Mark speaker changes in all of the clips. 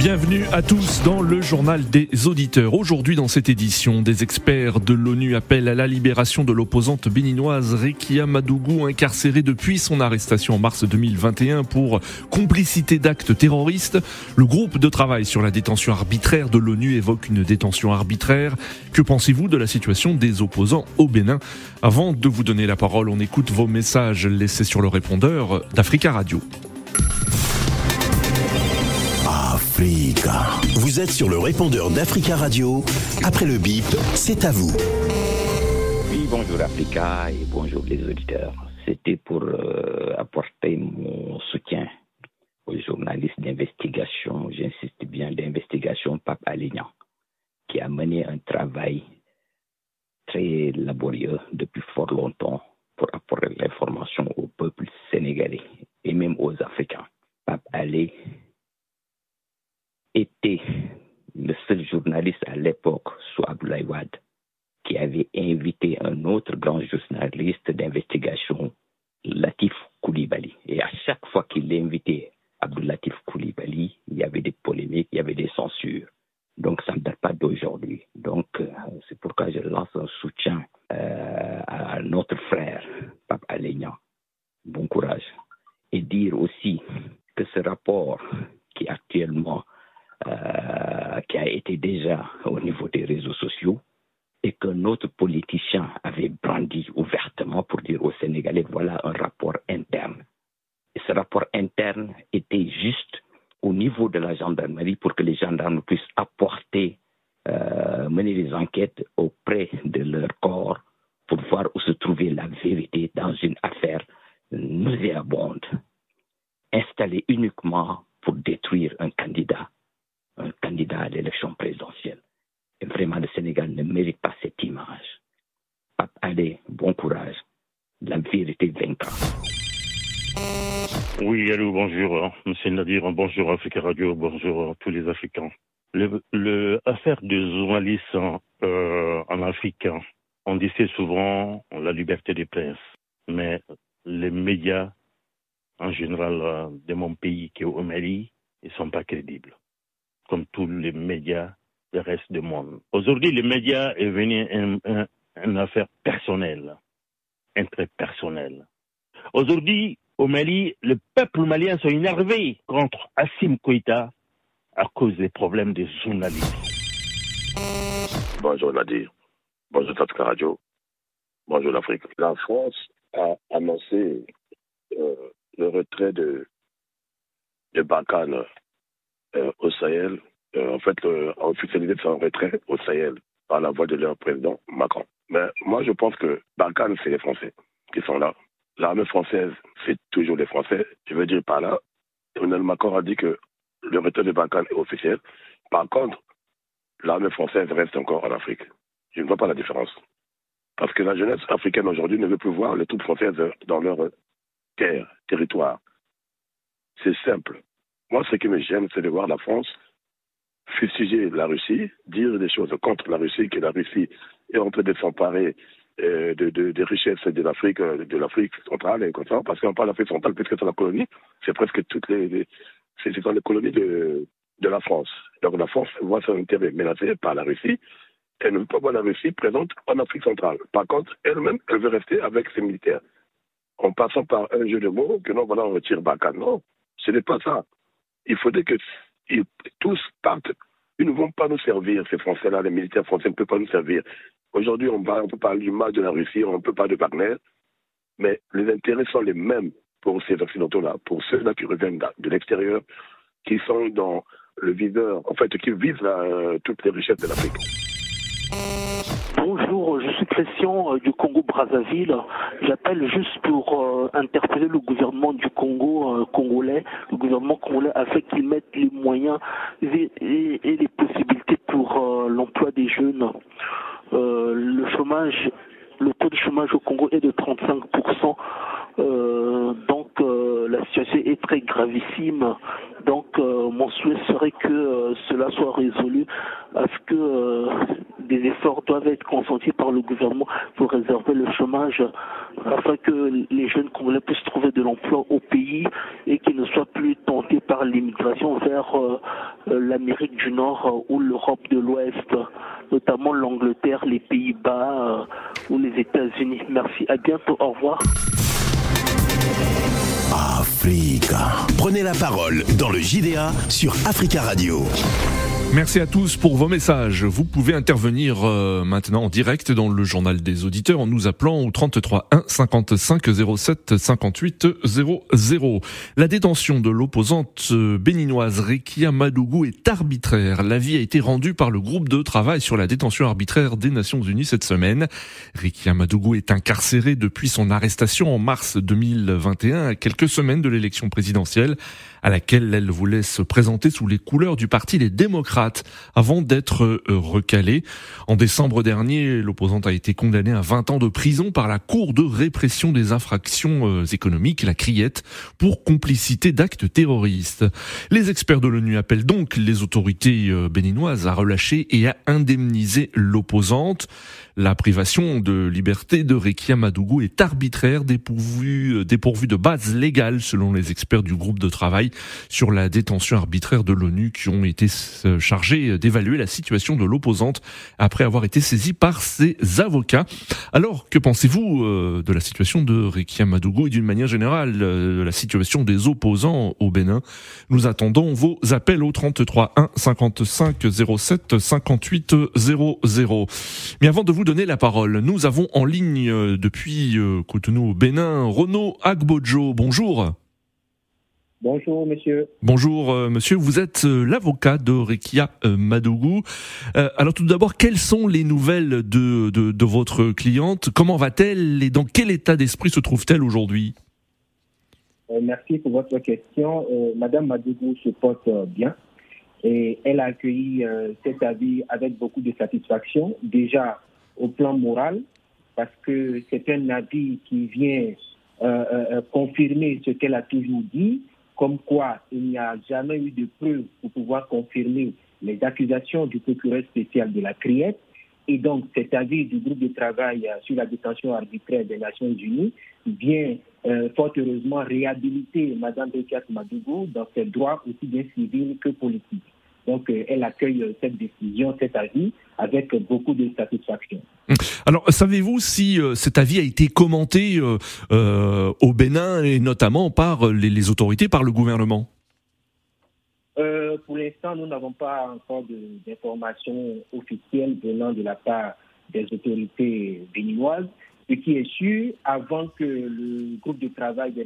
Speaker 1: Bienvenue à tous dans le journal des auditeurs. Aujourd'hui dans cette édition, des experts de l'ONU appellent à la libération de l'opposante béninoise Rekia Madougou, incarcérée depuis son arrestation en mars 2021 pour complicité d'actes terroristes. Le groupe de travail sur la détention arbitraire de l'ONU évoque une détention arbitraire. Que pensez-vous de la situation des opposants au Bénin? Avant de vous donner la parole, on écoute vos messages laissés sur le répondeur d'Africa Radio.
Speaker 2: Vous êtes sur le répondeur d'Africa Radio. Après le bip, c'est à vous.
Speaker 3: Oui, bonjour Africa et bonjour les auditeurs. C'était pour euh, apporter mon soutien aux journalistes d'investigation, j'insiste bien d'investigation Pape Alignan, qui a mené un travail très laborieux depuis fort longtemps pour apporter l'information au peuple sénégalais et même aux Africains. Pape Ali était le seul journaliste à l'époque, sous Abdoulaye Wade, qui avait invité un autre grand journaliste d'investigation, Latif Koulibaly. Et à chaque fois qu'il invitait Abdoulatif Koulibaly, il y avait des polémiques, il y avait des censures. Donc ça ne date pas d'aujourd'hui. Donc euh, c'est pourquoi je lance un soutien euh, à notre frère, Pape Alignan. Bon courage. Et dire aussi que ce rapport qui actuellement euh, qui a été déjà au niveau des réseaux sociaux et qu'un autre politicien avait brandi ouvertement pour dire aux Sénégalais voilà un rapport interne. Et ce rapport interne était juste au niveau de la gendarmerie pour que les gendarmes puissent apporter, euh, mener des enquêtes auprès de leur corps pour voir où se trouvait la vérité dans une affaire nauséabonde, installée uniquement pour détruire un candidat un candidat à l'élection présidentielle. Et vraiment, le Sénégal ne mérite pas cette image. Allez, bon courage. La vérité vaincra.
Speaker 4: Oui, allô, bonjour, Monsieur Nadir, bonjour Africa Radio, bonjour à tous les Africains. L'affaire des journalistes euh, en Afrique, on disait souvent la liberté des presse, mais les médias en général euh, de mon pays, qui est au Mali, ils ne sont pas crédibles comme tous les médias du reste du monde. Aujourd'hui, les médias est venu une, affaire personnelle, très personnelle. Aujourd'hui, au Mali, le peuple malien sont énervé contre Assim Koïta à cause des problèmes des journalistes.
Speaker 5: Bonjour Nadir. Bonjour Tatka Radio. Bonjour l'Afrique. La France a annoncé euh, le retrait de, de Barkhane euh, au Sahel, euh, en fait, a officialisé son retrait au Sahel par la voix de leur président Macron. Mais moi, je pense que Barkhane, c'est les Français qui sont là. L'armée française, c'est toujours les Français. Je veux dire par là, Emmanuel Macron a dit que le retrait de Barkhane est officiel. Par contre, l'armée française reste encore en Afrique. Je ne vois pas la différence. Parce que la jeunesse africaine aujourd'hui ne veut plus voir les troupes françaises dans leur terre, territoire. C'est simple. Moi, ce qui me gêne, c'est de voir la France fustiger la Russie, dire des choses contre la Russie, que la Russie est en train de s'emparer euh, de, des richesses de l'Afrique, euh, de l'Afrique centrale et parce qu'on parle d'Afrique centrale puisque c'est la colonie, c'est presque toutes les, c'est dans les colonies de, de la France. Donc la France voit son intérêt menacé par la Russie. Elle ne veut pas voir la Russie présente en Afrique centrale. Par contre, elle-même, elle veut rester avec ses militaires. En passant par un jeu de mots, que non, voilà, on retire Bakan. Non, ce n'est pas ça il faudrait que tous partent. Ils ne vont pas nous servir, ces Français-là, les militaires français ne peuvent pas nous servir. Aujourd'hui, on, on peut parler du mal de la Russie, on peut parler de Wagner, mais les intérêts sont les mêmes pour ces Occidentaux-là, pour ceux-là qui reviennent de l'extérieur, qui sont dans le viseur, en fait, qui visent euh, toutes les richesses de l'Afrique.
Speaker 6: Bonjour, je suis Christian euh, du Congo-Brazzaville. J'appelle juste pour euh, interpeller le gouvernement du Congo congolais, le gouvernement congolais, afin qu'il mette les moyens et, les possibilités pour l'emploi des jeunes. Le chômage, le taux de chômage au Congo est de 35%. donc la situation est très gravissime. Donc mon souhait serait que cela soit résolu, à ce que des efforts doivent être consentis par le gouvernement pour réserver le chômage afin que les jeunes congolais puissent trouver de l'emploi au pays et qu'ils ne soient plus tentés par l'immigration vers euh, euh, l'Amérique du Nord ou l'Europe de l'Ouest, notamment l'Angleterre, les Pays-Bas ou les États-Unis. Merci, à bientôt, au revoir.
Speaker 2: Africa. Prenez la parole dans le JDA sur Africa Radio.
Speaker 1: Merci à tous pour vos messages. Vous pouvez intervenir euh, maintenant en direct dans le journal des auditeurs en nous appelant au 33 1 55 07 58 00. La détention de l'opposante euh, béninoise Rekia Madougou est arbitraire. L'avis a été rendu par le groupe de travail sur la détention arbitraire des Nations Unies cette semaine. Rekia Madougou est incarcérée depuis son arrestation en mars 2021, à quelques semaines de l'élection présidentielle à laquelle elle voulait se présenter sous les couleurs du parti Les Démocrates avant d'être euh, recalée. En décembre dernier, l'opposante a été condamnée à 20 ans de prison par la Cour de répression des infractions euh, économiques, la Criette, pour complicité d'actes terroristes. Les experts de l'ONU appellent donc les autorités euh, béninoises à relâcher et à indemniser l'opposante. La privation de liberté de Rekia Madougou est arbitraire, dépourvue, dépourvue de base légale, selon les experts du groupe de travail sur la détention arbitraire de l'ONU qui ont été chargés d'évaluer la situation de l'opposante après avoir été saisis par ses avocats. Alors, que pensez-vous euh, de la situation de Rekia Madougou et d'une manière générale euh, de la situation des opposants au Bénin? Nous attendons vos appels au 33 1 55 07 58 00. Mais avant de vous donner la parole, nous avons en ligne euh, depuis Cotonou au Bénin Renaud Agbojo. Bonjour.
Speaker 7: Bonjour, monsieur.
Speaker 1: Bonjour, euh, monsieur. Vous êtes euh, l'avocat de Rekia euh, Madougou. alors, tout d'abord, quelles sont les nouvelles de, de, votre cliente? Comment va-t-elle? Et dans quel état d'esprit se trouve-t-elle aujourd'hui?
Speaker 7: Merci pour votre question. Madame Madougou se porte bien et elle a accueilli cet avis avec beaucoup de satisfaction, déjà au plan moral, parce que c'est un avis qui vient confirmer ce qu'elle a toujours dit comme quoi il n'y a jamais eu de preuves pour pouvoir confirmer les accusations du procureur spécial de la CRIET. Et donc, cet avis du groupe de travail euh, sur la détention arbitraire des Nations Unies vient euh, fort heureusement réhabiliter Mme Bekat Madougou dans ses droits aussi bien civils que politiques. Donc, euh, elle accueille euh, cette décision, cet avis, avec beaucoup de satisfaction.
Speaker 1: Alors, savez-vous si euh, cet avis a été commenté au Bénin et notamment par les, autorités, par le gouvernement?
Speaker 7: Pour l'instant, nous n'avons pas encore d'informations officielles venant de la part des autorités béninoises. Ce qui est sûr, avant que le groupe de travail de,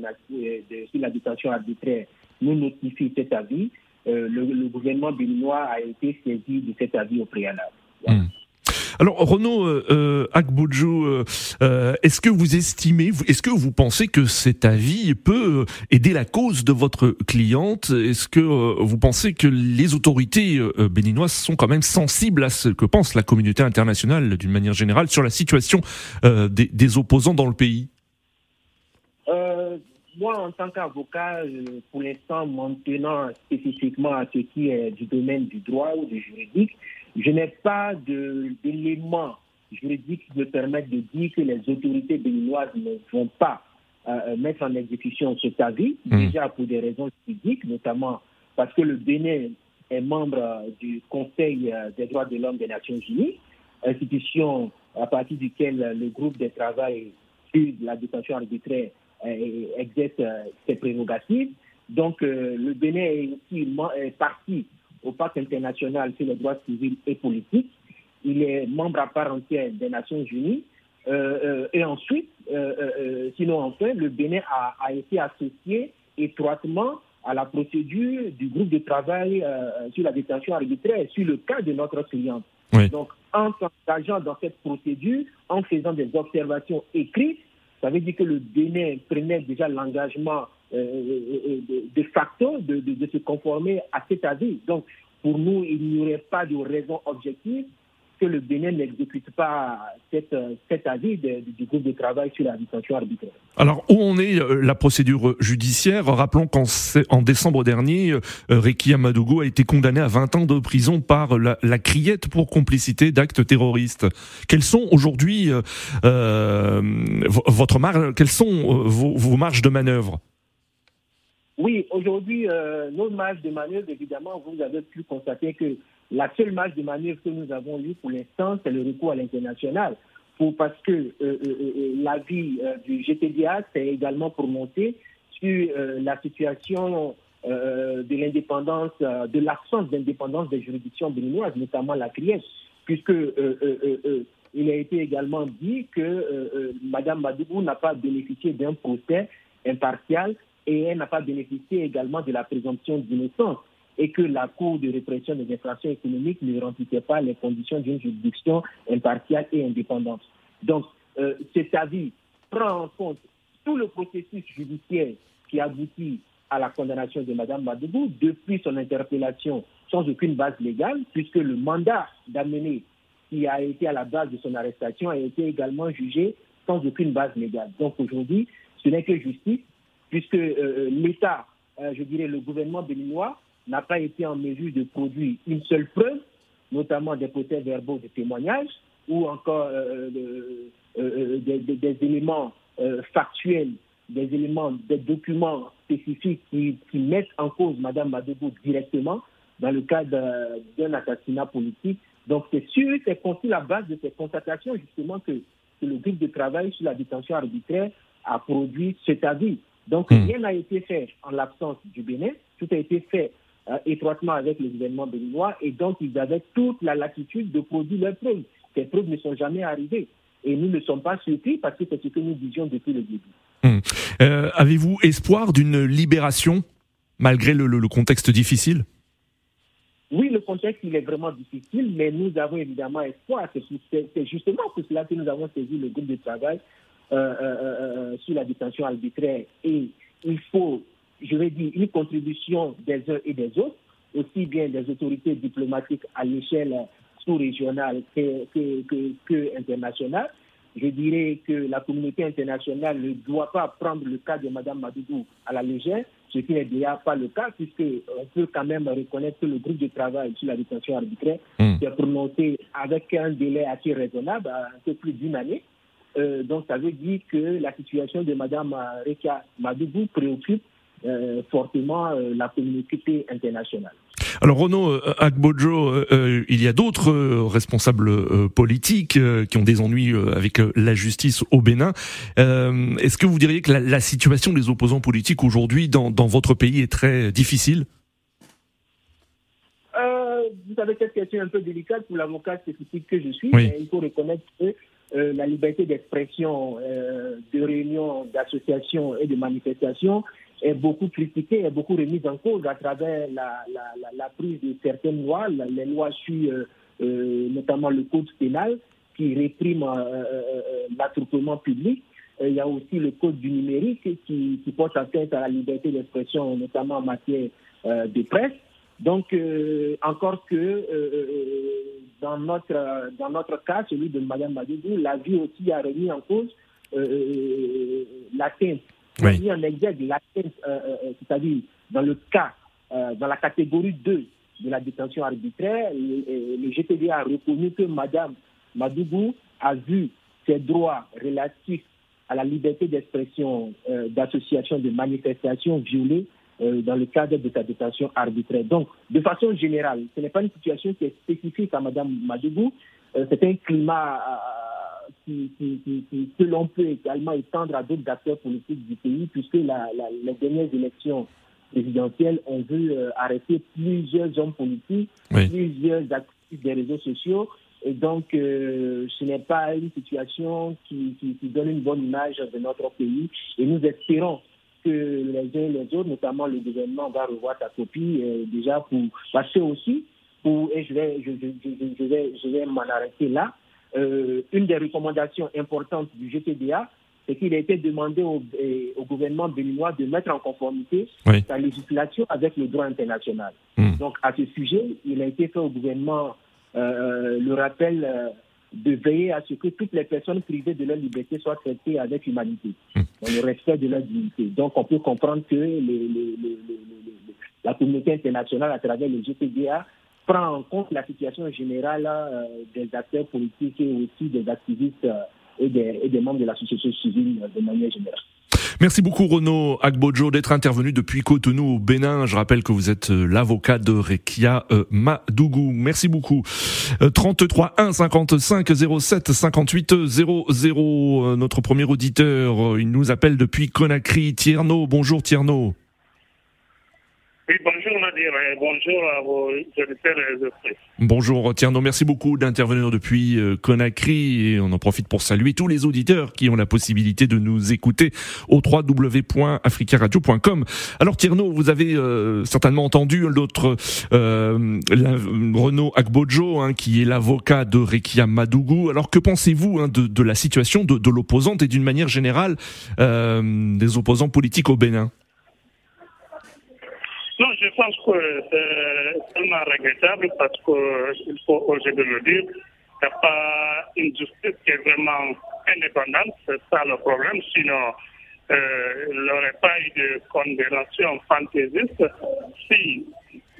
Speaker 7: sur la détention arbitraire nous notifie cet avis, euh, le, gouvernement béninois a été saisi de cet avis au préalable. Hmm.
Speaker 1: Alors Renaud euh, euh, euh, est-ce que vous estimez, est-ce que vous pensez que cet avis peut aider la cause de votre cliente? Est-ce que vous pensez que les autorités béninoises sont quand même sensibles à ce que pense la communauté internationale d'une manière générale sur la situation des, des opposants dans le pays?
Speaker 7: Moi, en tant qu'avocat, euh, pour l'instant, maintenant spécifiquement à ce qui est du domaine du droit ou du juridique, je n'ai pas d'éléments juridiques qui me permettent de dire que les autorités béninoises ne vont pas euh, euh, mettre en exécution cet avis, mmh. déjà pour des raisons juridiques, notamment parce que le Bénin est membre du Conseil des droits de l'homme des Nations Unies, institution à partir duquel le groupe de travail sur la détention arbitraire exerce euh, ses prérogatives. Donc, euh, le Bénin est aussi parti au pacte international sur les droits civils et politiques. Il est membre à part entière des Nations Unies. Euh, et ensuite, sinon enfin, le Bénin a, été associé étroitement à la procédure du groupe de travail sur la détention arbitraire, sur le cas de notre cliente. Donc, en s'engageant dans cette procédure, en faisant des observations écrites, ça veut dire que le Bénin prenait déjà l'engagement euh, euh, euh, de, facto de, se conformer à cet avis. Donc, pour nous, il n'y aurait pas de raison objective que le Bénin n'exécute pas cette, cet avis du groupe de travail sur la arbitraire.
Speaker 1: Alors, où en est euh, la procédure judiciaire? Rappelons qu'en en décembre dernier, euh, Reki Amadougou a été condamné à 20 ans de prison par la, criette pour complicité d'actes terroristes. Quelles sont aujourd'hui euh, votre marge, quelles sont vos marges de manœuvre?
Speaker 7: Oui, aujourd'hui, euh, nos de manœuvre, évidemment, vous avez pu constater que la seule marge de manœuvre que nous avons eue pour l'instant, c'est le recours à l'international. Pour, parce que euh, euh, euh l'avis du GTDA s'est également prononcé sur la situation de l'indépendance, de l'absence d'indépendance des juridictions béninoises, notamment la CRIES, puisque il a été également dit que Mme Madougou n'a pas bénéficié d'un procès impartial et elle n'a pas bénéficié également de la présomption d'innocence et que la Cour de répression des infractions économiques ne remplissait pas les conditions d'une juridiction impartiale et indépendante. Donc, euh, cet avis prend en compte tout le processus judiciaire qui aboutit à la condamnation de Mme Madougou depuis son interpellation sans aucune base légale, puisque le mandat d'amener qui a été à la base de son arrestation a été également jugé sans aucune base légale. Donc aujourd'hui, ce n'est que justice puisque euh, euh, l'État, euh, je dirais le gouvernement béninois, n'a pas été en mesure de produire une seule preuve, notamment des procès verbaux de témoignage ou encore des, éléments factuels, des éléments, des documents spécifiques qui, mettent en cause Mme Madougou directement dans le cadre d'un assassinat politique. Donc c'est sur, c'est sur la base de ces constatations justement que le groupe de travail sur la détention arbitraire a produit cet avis. Donc hmm. rien n'a été fait en l'absence du Bénin, tout a été fait euh, étroitement avec le gouvernement béninois et donc ils avaient toute la latitude de produire leurs preuves. Ces preuves ne sont jamais arrivées et nous ne sommes pas surpris parce que c'est ce que nous disions depuis le début.
Speaker 1: Hmm. Euh, avez-vous espoir d'une libération malgré le, contexte difficile?
Speaker 7: Oui, le contexte, il est vraiment difficile, mais nous avons évidemment espoir. C'est justement pour cela que nous avons saisi le groupe de travail sur la détention arbitraire et il faut, je vais dire, une contribution des uns et des autres, aussi bien des autorités diplomatiques à l'échelle sous-régionale que, que, que, internationale. Je dirais que la communauté internationale ne doit pas prendre le cas de Mme Madougou à la légère, ce qui n'est déjà pas le cas, puisqu'on peut quand même reconnaître que le groupe de travail sur la détention arbitraire mmh. s'est prononcé avec un délai assez raisonnable, un peu plus d'une année, euh, donc, ça veut dire que la situation de Mme Reka Madougou préoccupe euh, fortement euh, la communauté internationale.
Speaker 1: Alors Renaud Agbojo, il y a d'autres responsables politiques qui ont des ennuis avec la justice au Bénin. Est-ce que vous diriez que la, situation des opposants politiques aujourd'hui dans, votre pays est très difficile?
Speaker 7: Vous savez, cette question est un peu délicate pour l'avocat spécifique que je suis, mais il faut reconnaître que euh, la liberté d'expression, euh, de réunion, d'association et de manifestation est beaucoup critiquée, est beaucoup remise en cause à travers la, prise de certaines lois, les lois sur euh, notamment le code pénal qui réprime l'attroupement public. Il y a aussi le code du numérique qui, qui porte atteinte à la liberté d'expression, notamment en matière de presse. Donc, encore que dans notre, dans notre cas, celui de Mme Madougou, la vie aussi a remis en cause euh, euh l'atteinte, oui. en exergue l'atteinte, euh, euh, c'est-à-dire dans le cas, dans la catégorie 2 de la détention arbitraire, le, GTD a reconnu que Mme Madougou a vu ses droits relatifs à la liberté d'expression, d'association, de manifestation violés euh, dans le cadre de sa détention arbitraire. Donc, de façon générale, ce n'est pas une situation qui est spécifique à Mme Madougou, euh, c'est un climat euh, qui, qui, que l'on peut également étendre à d'autres acteurs politiques du pays, puisque la, les dernières élections présidentielles ont vu arrêter plusieurs hommes politiques, plusieurs actifs des réseaux sociaux. Et donc, ce n'est pas une situation qui, qui, donne une bonne image de notre pays. Et nous espérons que les uns et les autres, notamment le gouvernement, va revoir sa copie euh, déjà pour passer aussi, pour, et je vais, je, je, vais, je vais m'en arrêter là. Euh, une des recommandations importantes du GTDA, c'est qu'il a été demandé au, au, gouvernement béninois de mettre en conformité sa législation avec le droit international. Hmm. Donc, à ce sujet, il a été fait au gouvernement le rappel de veiller à ce que toutes les personnes privées de leur liberté soient traitées avec humanité, dans le respect de leur dignité. Donc on peut comprendre que la communauté internationale, à travers le GPDA, prend en compte la situation générale euh, des acteurs politiques et aussi des activistes euh, et, des, membres de la société civile de manière générale.
Speaker 1: Merci beaucoup Renaud Agbojo d'être intervenu depuis Cotonou au Bénin. Je rappelle que vous êtes euh, l'avocat de Rekia Madougou. Merci beaucoup. 33 1 55 07 58 00. Notre premier auditeur, il nous appelle depuis Conakry. Tierno, bonjour Tierno.
Speaker 8: Oui, bonjour Bonjour à
Speaker 1: merci beaucoup d'intervenir depuis euh, Conakry et on en profite pour saluer tous les auditeurs qui ont la possibilité de nous écouter au www.africaradio.com. Alors Tierno, vous avez euh, certainement entendu l'autre euh, Renaud Agbojo hein, qui est l'avocat de Rekia Madougou. Alors que pensez-vous hein, de, la situation de, l'opposante et d'une manière générale des opposants politiques au Bénin?
Speaker 8: Pense que c'est tellement regrettable parce qu'il faut oser de le dire. Il n'y a pas une justice qui est vraiment indépendante. C'est ça le problème. Sinon, euh, il n'y aurait pas eu de condamnation fantaisiste si,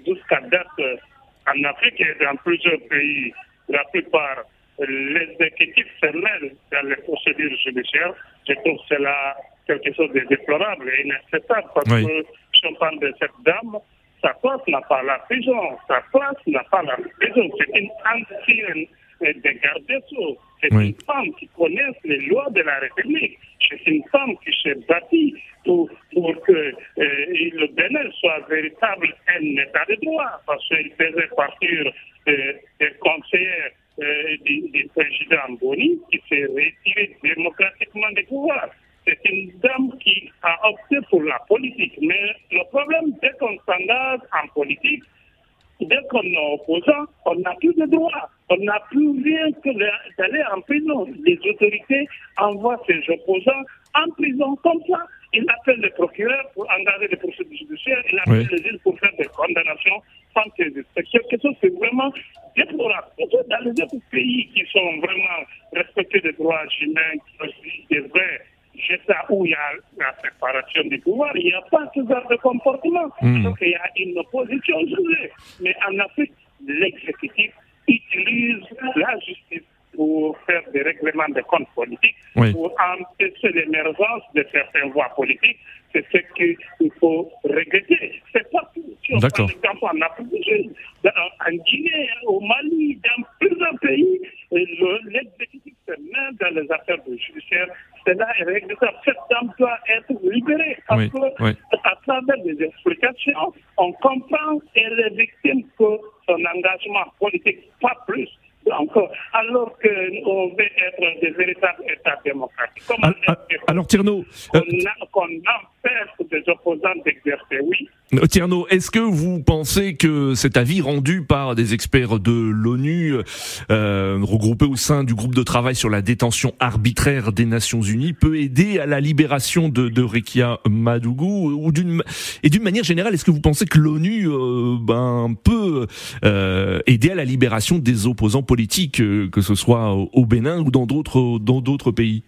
Speaker 8: jusqu'à date, en Afrique et dans plusieurs pays, la plupart, les exécutifs se mêlent dans les procédures judiciaires. Je trouve cela quelque chose de déplorable et inacceptable parce que si on parle de cette dame, sa place n'a pas la prison, sa place n'a pas la prison. C'est une ancienne des gardes C'est une femme qui connaît les lois de la République. C'est une femme qui s'est bâtie pour, pour que euh, le Bénin soit véritable un état de droit, parce qu'il faisait partir euh, des conseillers euh, du, du, président Boni qui s'est retiré démocratiquement des pouvoirs c'est une dame qui a opté pour la politique. Mais le problème, dès qu'on s'engage en politique, dès qu'on est opposant, on n'a plus de droits. On n'a plus rien que d'aller en prison. Les autorités envoient ces opposants en prison comme ça. Ils appellent le procureur pour engager des procédures judiciaires. Ils appellent les juges pour faire des condamnations fantaisistes. C'est quelque chose qui est vraiment déplorable. Dans les autres pays qui sont vraiment respectés des droits humains, qui des vrais ça où il y a la séparation du pouvoir, il n'y a pas ce genre de comportement. Hmm. Donc il y a une opposition jugée. Mais en Afrique, l'exécutif utilise la justice pour faire des règlements de comptes politiques, pour empêcher l'émergence de certaines voies politiques. C'est ce qu'il faut regretter. C'est pas. Si on par exemple en Afrique, en Guinée, au Mali, dans plusieurs pays, l'exécutif se met dans les affaires judiciaires cela est regrettable. Cette dame doit être libérée. Parce que, à travers des explications, on comprend qu'elle est victime que son engagement politique, pas plus encore, alors qu'on veut être des véritables États démocratiques. Comment
Speaker 1: ah, ah, alors, Tierno,
Speaker 8: qu'on euh, empêche des opposants d'exercer, oui.
Speaker 1: Tierno, est-ce que vous pensez que cet avis rendu par des experts de l'ONU, euh, regroupés au sein du groupe de travail sur la détention arbitraire des Nations Unies, peut aider à la libération de, de Rekia Madougou? Ou d'une et d'une manière générale, est-ce que vous pensez que l'ONU euh, ben, peut euh, aider à la libération des opposants politiques, euh, que ce soit au Bénin ou dans d'autres dans d'autres pays?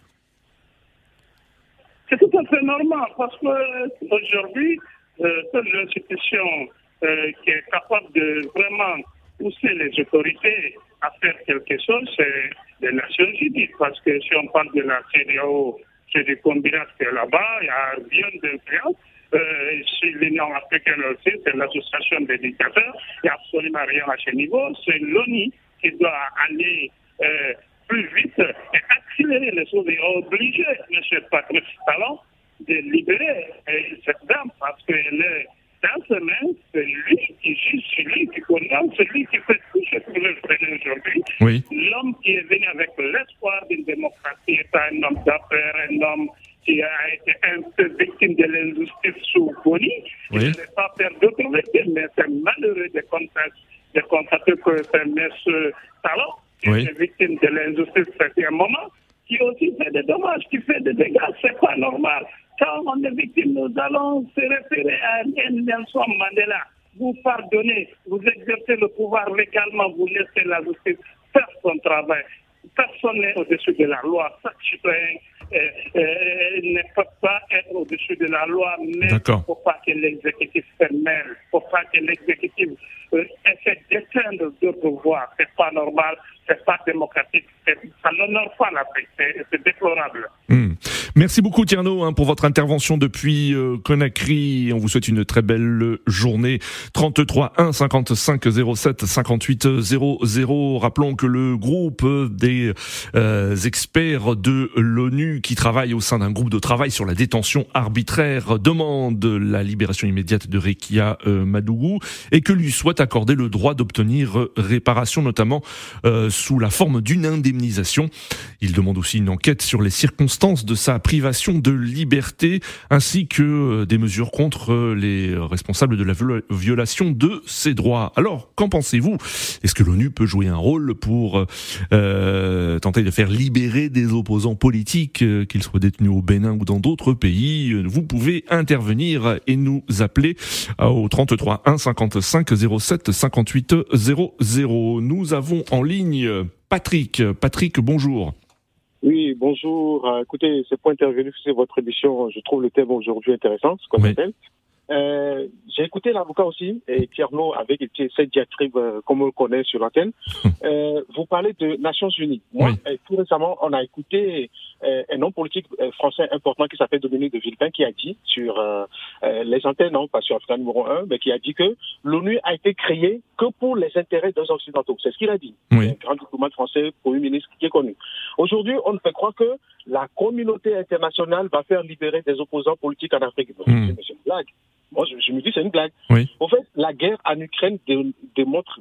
Speaker 8: C'est tout à fait normal parce que aujourd'hui seule l'institution euh, qui est capable de vraiment pousser les autorités à faire quelque chose, c'est les Nations Unies. Parce que si on parle de la CDAO, c'est du combinat là-bas, il n'y a rien d'influence. Euh, si l'Union africaine aussi, c'est l'association des dictateurs, il n'y a absolument rien à ce niveau. C'est l'ONU qui doit aller euh, plus vite et accélérer les choses et obliger M. Patrice Talon de libérer euh, cette dame parce qu'elle est dans ses mains, c'est lui qui juge, c'est lui qui condamne, c'est lui qui fait tout ce que nous faisons aujourd'hui.
Speaker 1: Oui.
Speaker 8: L'homme qui est venu avec l'espoir d'une démocratie est un homme d'affaires, un homme qui a été un peu victime de l'injustice sous Boni. Oui. Je ne vais pas faire d'autres victimes, mais c'est malheureux de constater, de constater que c'est M. Talon qui oui. est victime de l'injustice depuis un moment, qui aussi fait des dommages, qui fait des dégâts. C'est pas normal quand on est victime, nous allons se référer à Nelson Mandela. vous pardonnez, vous exercez le pouvoir légalement, vous laissez la justice faire son travail. Personne n'est au-dessus de la loi. Chaque citoyen euh, euh, ne peut pas être au-dessus de la loi, mais il ne faut pas que l'exécutif se mêle. Il ne faut pas que l'exécutif euh, essaie d'éteindre d'autres voies. Ce n'est pas normal, ce n'est pas démocratique, ça n'honore pas l'Afrique, c'est déplorable.
Speaker 1: Hmm. Merci beaucoup Tierno hein, pour votre intervention depuis euh, Conakry. On vous souhaite une très belle journée. 33 1 55 07 58 00. Rappelons que le groupe des euh, experts de l'ONU qui travaillent au sein d'un groupe de travail sur la détention arbitraire demande la libération immédiate de Rekia euh, Madougou et que lui soit accordé le droit d'obtenir réparation, notamment euh, sous la forme d'une indemnisation. Il demande aussi une enquête sur les circonstances de sa privation de liberté, ainsi que euh, des mesures contre euh, les responsables de la violation de ses droits. Alors, qu'en pensez-vous? Est-ce que l'ONU peut jouer un rôle pour euh, tenter de faire libérer des opposants politiques, qu'ils soient détenus au Bénin ou dans d'autres pays? Vous pouvez intervenir et nous appeler au 33 1 55 07 58 00. Nous avons en ligne Patrick. Patrick, bonjour.
Speaker 9: Oui, bonjour. Euh, écoutez, c'est pour intervenir sur votre émission. Je trouve le thème aujourd'hui intéressant, ce qu'on appelle. Euh, j'ai écouté l'avocat aussi, et Tierno, avec cette diatribe euh, comme on le connaît sur l'antenne. Euh, vous parlez de Nations Unies. Moi, tout récemment, on a écouté un homme politique français important qui s'appelle Dominique de Villepin qui a dit sur les antennes, non pas sur Africa numéro 1, mais qui a dit que l'ONU a été créée que pour les intérêts des Occidentaux. C'est ce qu'il a dit.
Speaker 1: Oui.
Speaker 9: Un grand diplomate français, premier ministre qui est connu. Aujourd'hui, on ne fait croire que la communauté internationale va faire libérer des opposants politiques en Afrique.
Speaker 1: Mmh.
Speaker 9: C'est une blague. Moi, je, je, me dis c'est une blague.
Speaker 1: Oui.
Speaker 9: En fait, la guerre en Ukraine dé, démontre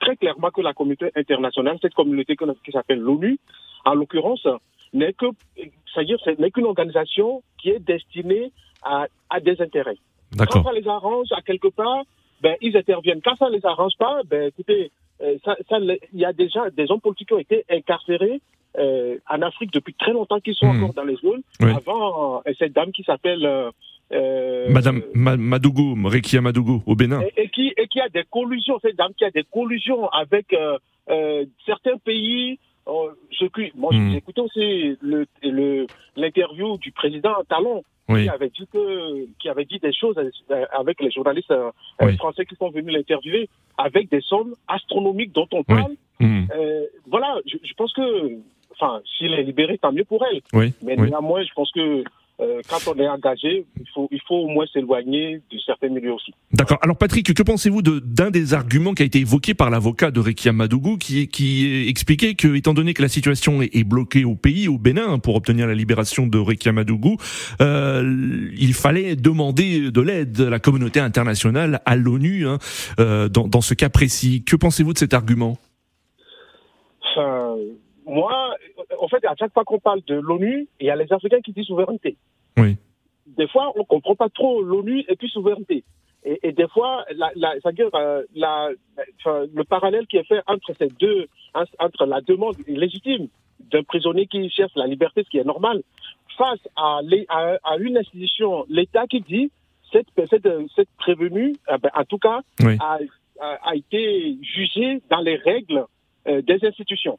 Speaker 9: très clairement que la communauté internationale, cette communauté qui s'appelle l'ONU, en l'occurrence, n'est que, c'est-à-dire, n'est qu'une organisation qui est destinée à, à des intérêts. Quand ça les arrange à quelque part, ben, ils interviennent. Quand ça les arrange pas, ben, écoutez, il ça, ça, y a déjà des hommes politiques qui ont été incarcérés euh, en Afrique depuis très longtemps, qui sont mmh. encore dans les zones.
Speaker 1: Oui.
Speaker 9: Avant, euh, cette dame qui s'appelle
Speaker 1: euh, Madame Ma Madougou, Rekia Madougou, au Bénin.
Speaker 9: Et, et, qui, et qui a des collusions, cette dame qui a des collusions avec euh, euh, certains pays. Je, moi, mmh. j'ai écouté aussi l'interview le, du président Talon,
Speaker 1: oui.
Speaker 9: qui avait dit que, qui avait dit des choses avec les journalistes
Speaker 1: oui.
Speaker 9: français qui sont venus l'interviewer, avec des sommes astronomiques dont on parle.
Speaker 1: Oui. Mmh.
Speaker 9: voilà, je, je, pense que, enfin, s'il est libéré, tant mieux pour elle. Mais néanmoins, je pense que euh, quand on est engagé, faut, il faut au moins s'éloigner de certains milieux aussi.
Speaker 1: D'accord. Alors Patrick, que pensez-vous d'un des arguments qui a été évoqué par l'avocat de Rekia Madougou, qui, qui expliquait que, étant donné que la situation est, est bloquée au pays, au Bénin, pour obtenir la libération de Rekia Madougou, euh, il fallait demander de l'aide à la communauté internationale, à l'ONU, hein, euh, dans, dans ce cas précis. Que pensez-vous de cet argument?
Speaker 9: Euh, Moi, en fait, à chaque fois qu'on parle de l'ONU, il y a les Africains qui disent souveraineté.
Speaker 1: Oui.
Speaker 9: Des fois, on comprend pas trop l'ONU et puis souveraineté. Et, et des fois, la, la, c'est-à-dire euh, la, enfin, le parallèle qui est fait entre ces deux, entre la demande légitime d'un prisonnier qui cherche la liberté, ce qui est normal, face à, les, à, à une institution, l'État qui dit cette, cette, cette prévenue, eh ben, en tout cas,
Speaker 1: oui.
Speaker 9: a, a, a, été jugée dans les règles euh, des institutions.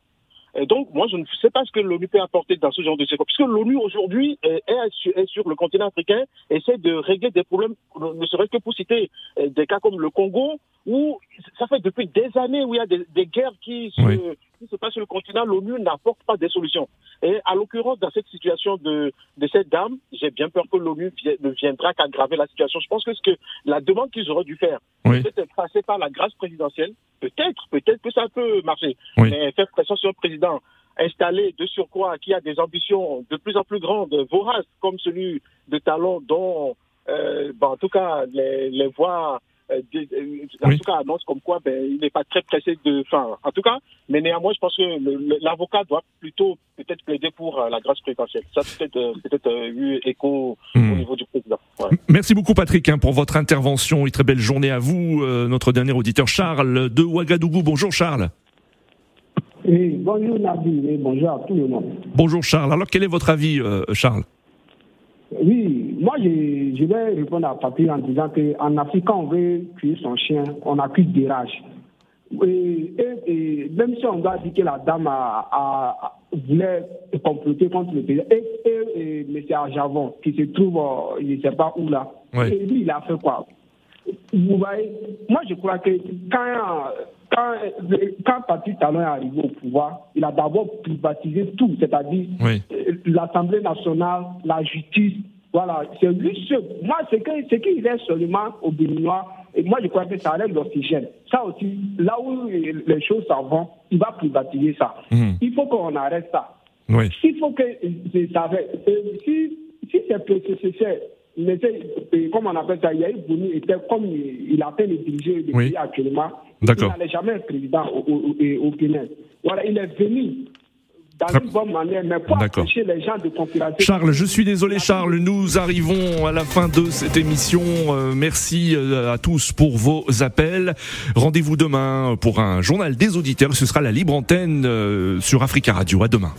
Speaker 9: Et donc, moi, je ne sais pas ce que l'ONU peut apporter dans ce genre de situation. Puisque l'ONU, aujourd'hui, est, est, sur le continent africain, essaie de régler des problèmes, ne serait-ce que pour citer des cas comme le Congo, où ça fait depuis des années où il y a des, des guerres qui se,
Speaker 1: oui.
Speaker 9: qui se passent sur le continent, l'ONU n'apporte pas des solutions. Et à l'occurrence, dans cette situation de, de cette dame, j'ai bien peur que l'ONU ne viendra qu'aggraver la situation. Je pense que, ce que la demande qu'ils auraient dû faire,
Speaker 1: oui.
Speaker 9: peut-être passer par la grâce présidentielle, peut-être, peut-être que ça peut marcher.
Speaker 1: Oui.
Speaker 9: Mais faire pression sur le président installé de surcroît qui a des ambitions de plus en plus grandes, voraces, comme celui de Talon, dont, euh, ben, en tout cas, les, les voix en
Speaker 1: oui.
Speaker 9: tout cas annonce comme quoi ben, il n'est pas très pressé de fin. En tout cas, mais néanmoins, je pense que l'avocat doit plutôt peut-être plaider pour euh, la grâce présidentielle. Ça peut-être euh, peut-être eu écho
Speaker 1: Hmm.
Speaker 9: mmh. au niveau du président. Ouais.
Speaker 1: Merci beaucoup Patrick hein, pour votre intervention et très belle journée à vous. Euh, notre dernier auditeur Charles de Ouagadougou. Bonjour Charles.
Speaker 10: Oui, bonjour Nabi et bonjour à tout le monde.
Speaker 1: Bonjour Charles. Alors quel est votre avis euh, Charles?
Speaker 10: Oui, moi, je, je, vais répondre à Papi en disant qu'en Afrique, quand on veut tuer son chien, on accuse des rages. Et, et, même si on doit dire que la dame a, a, voulait comploter contre le pays, et, et, M. Arjavon, qui se trouve, euh, je ne sais pas où là, et lui, il a fait quoi? Vous voyez, moi je crois que quand, quand, quand Patrick Talon est arrivé au pouvoir, il a d'abord privatisé tout, c'est-à-dire l'Assemblée nationale, la justice, voilà, c'est lui seul. Moi, c'est qu'il est seulement au Béninois. Et moi, je crois que ça enlève l'oxygène. Ça aussi, là où les choses s'en vont, il va privatiser ça. Mhm. Il faut qu'on arrête ça. Oui. Il faut que, ça si, si c'est comme on appelle ça, Yahi Bouni était comme il a fait de diriger le pays actuellement. Il n'allait jamais être président au, au, au, au Voilà, il est venu
Speaker 1: Charles, je suis désolé, Charles, nous arrivons à la fin de cette émission. Euh, merci euh, à tous pour vos appels. Rendez-vous demain pour un journal des auditeurs. Ce sera la libre antenne euh, sur Africa Radio. À demain.